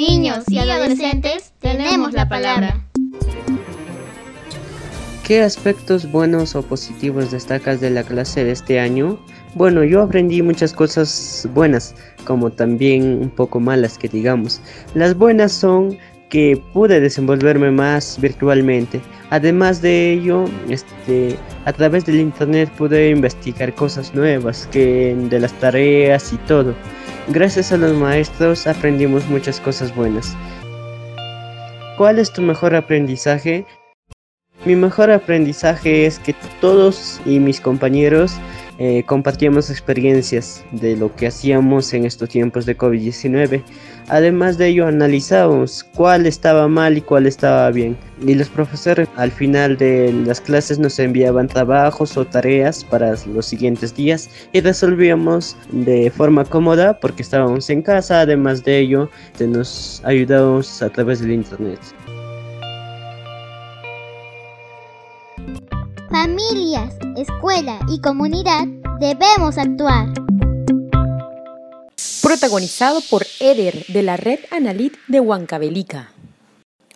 niños y adolescentes tenemos la palabra. ¿Qué aspectos buenos o positivos destacas de la clase de este año? Bueno, yo aprendí muchas cosas buenas, como también un poco malas que digamos. Las buenas son que pude desenvolverme más virtualmente. Además de ello, este, a través del internet pude investigar cosas nuevas que de las tareas y todo. Gracias a los maestros aprendimos muchas cosas buenas. ¿Cuál es tu mejor aprendizaje? Mi mejor aprendizaje es que todos y mis compañeros eh, compartíamos experiencias de lo que hacíamos en estos tiempos de COVID-19. Además de ello, analizábamos cuál estaba mal y cuál estaba bien. Y los profesores al final de las clases nos enviaban trabajos o tareas para los siguientes días y resolvíamos de forma cómoda porque estábamos en casa. Además de ello, nos ayudábamos a través del internet. Familias, escuela y comunidad debemos actuar. Protagonizado por Eder de la Red Analit de Huancavelica.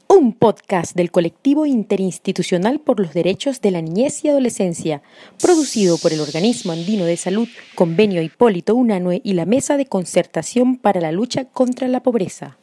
Un podcast del colectivo interinstitucional por los derechos de la niñez y adolescencia, producido por el Organismo Andino de Salud, Convenio Hipólito Unanue y la Mesa de Concertación para la Lucha contra la Pobreza.